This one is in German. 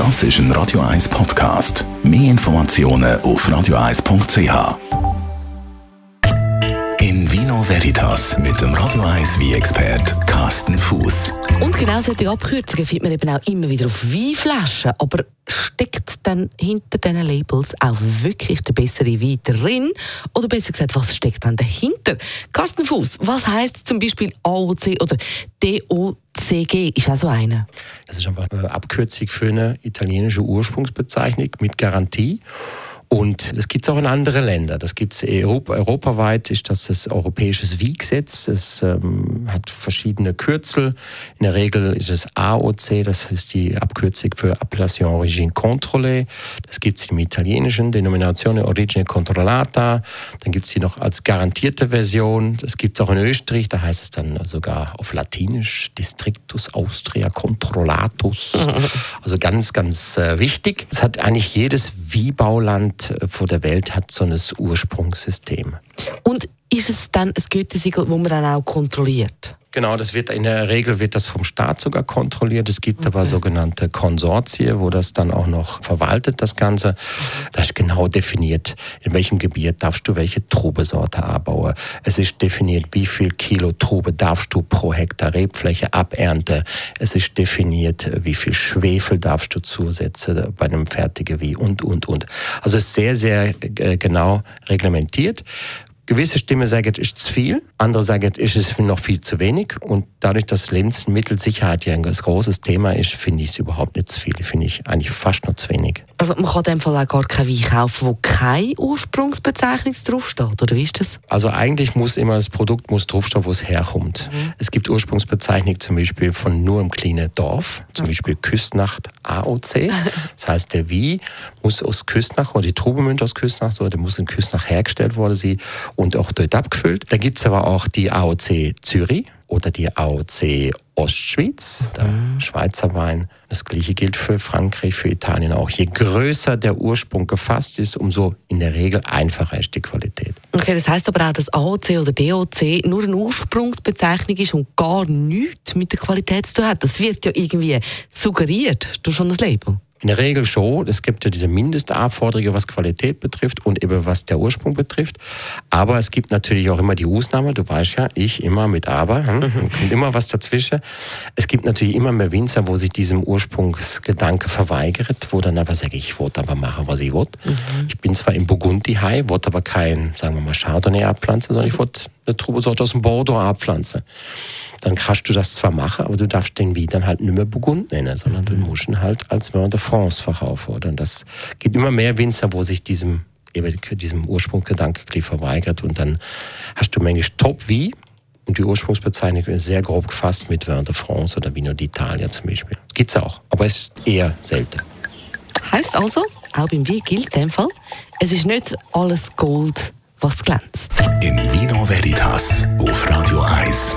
Das ist ein Radio 1 Podcast. Mehr Informationen auf radio1.ch. In Vino Veritas mit dem Radio 1 wie expert Carsten Fuß. Und genau solche Abkürzungen findet man eben auch immer wieder auf Weinflaschen. Aber steckt dann hinter diesen Labels auch wirklich der bessere Wein drin? Oder besser gesagt, was steckt dann dahinter? Carsten Fuß, was heißt zum Beispiel AOC oder DOCG? Ist auch eine? Das ist einfach eine Abkürzung für eine italienische Ursprungsbezeichnung mit Garantie. Und das gibt es auch in anderen Ländern. Das gibt es Europa, europaweit, ist das das europäische Wieggesetz. Es ähm, hat verschiedene Kürzel. In der Regel ist es AOC, das ist die Abkürzung für Appellation Origine Contrôlée. Das gibt es im Italienischen, Denominazione Origine Controllata. Dann gibt es die noch als garantierte Version. Das gibt es auch in Österreich, da heißt es dann sogar auf Latinisch Districtus Austria Controllatus. Also ganz, ganz äh, wichtig. Es hat eigentlich jedes Wiebauland vor der Welt hat so ein Ursprungssystem. Und ist es dann ein Gütesiegel, wo man dann auch kontrolliert? Genau, das wird in der Regel wird das vom Staat sogar kontrolliert. Es gibt okay. aber sogenannte Konsortien, wo das dann auch noch verwaltet, das Ganze. Da ist genau definiert, in welchem Gebiet darfst du welche Trubesorte anbauen. Es ist definiert, wie viel Kilo Trube darfst du pro Hektar Rebfläche abernten. Es ist definiert, wie viel Schwefel darfst du zusetzen bei einem fertigen Wie und, und, und. Also es ist sehr, sehr äh, genau reglementiert. Gewisse Stimmen sagen, es ist zu viel, andere sagen, es ist noch viel zu wenig. Und dadurch, dass Lebensmittelsicherheit ja ein großes Thema ist, finde ich es überhaupt nicht zu viel. Finde ich eigentlich fast noch zu wenig. Also man kann in dem Fall auch gar kein Wein kaufen, wo keine Ursprungsbezeichnung draufsteht, oder wie ist das? Also eigentlich muss immer das Produkt muss draufstehen, wo es herkommt. Mhm. Es gibt Ursprungsbezeichnung zum Beispiel von nur einem kleinen Dorf, zum mhm. Beispiel Küstnacht AOC. Das heißt, der Wein muss aus Küstnacht oder die Trube müssen aus Küstnacht, so, der muss in Küstnacht hergestellt worden sein und auch dort abgefüllt. Da gibt es aber auch die AOC Zürich oder die AOC Ostschweiz, der mhm. Schweizer Wein. Das gleiche gilt für Frankreich, für Italien auch. Je größer der Ursprung gefasst ist, umso in der Regel einfacher ist die Qualität. Okay, das heißt aber auch, dass AOC oder DOC nur eine Ursprungsbezeichnung ist und gar nichts mit der Qualität zu tun hat. Das wird ja irgendwie suggeriert durch schon das Label. In der Regel schon. Es gibt ja diese Mindestanforderungen, was Qualität betrifft und eben was der Ursprung betrifft. Aber es gibt natürlich auch immer die Ausnahme. Du weißt ja, ich immer mit Aber. Hm? Mhm. Kommt immer was dazwischen. Es gibt natürlich immer mehr Winzer, wo sich diesem Ursprungsgedanke verweigert, wo dann aber sage ich, ich wollte aber machen, was ich wollte. Mhm. Ich bin zwar im Burgundi high, wollte aber kein, sagen wir mal, Chardonnay abpflanzen, sondern ich wollte eine Trubesorte aus dem Bordeaux abpflanzen dann kannst du das zwar machen, aber du darfst den Wein dann halt nicht mehr Burgund nennen, sondern du musst ihn halt als Vin de France verkaufen. Und das gibt immer mehr Winzer, wo sich diesem, eben diesem Ursprungsgedanke verweigert und dann hast du manchmal Top-Wein, und die Ursprungsbezeichnung ist sehr grob gefasst mit Vin de France oder Vino d'Italia zum Beispiel. Gibt's auch, aber es ist eher selten. Heißt also, auch beim Wein gilt in dem Fall, es ist nicht alles Gold, was glänzt. In Vino Veritas auf Radio 1.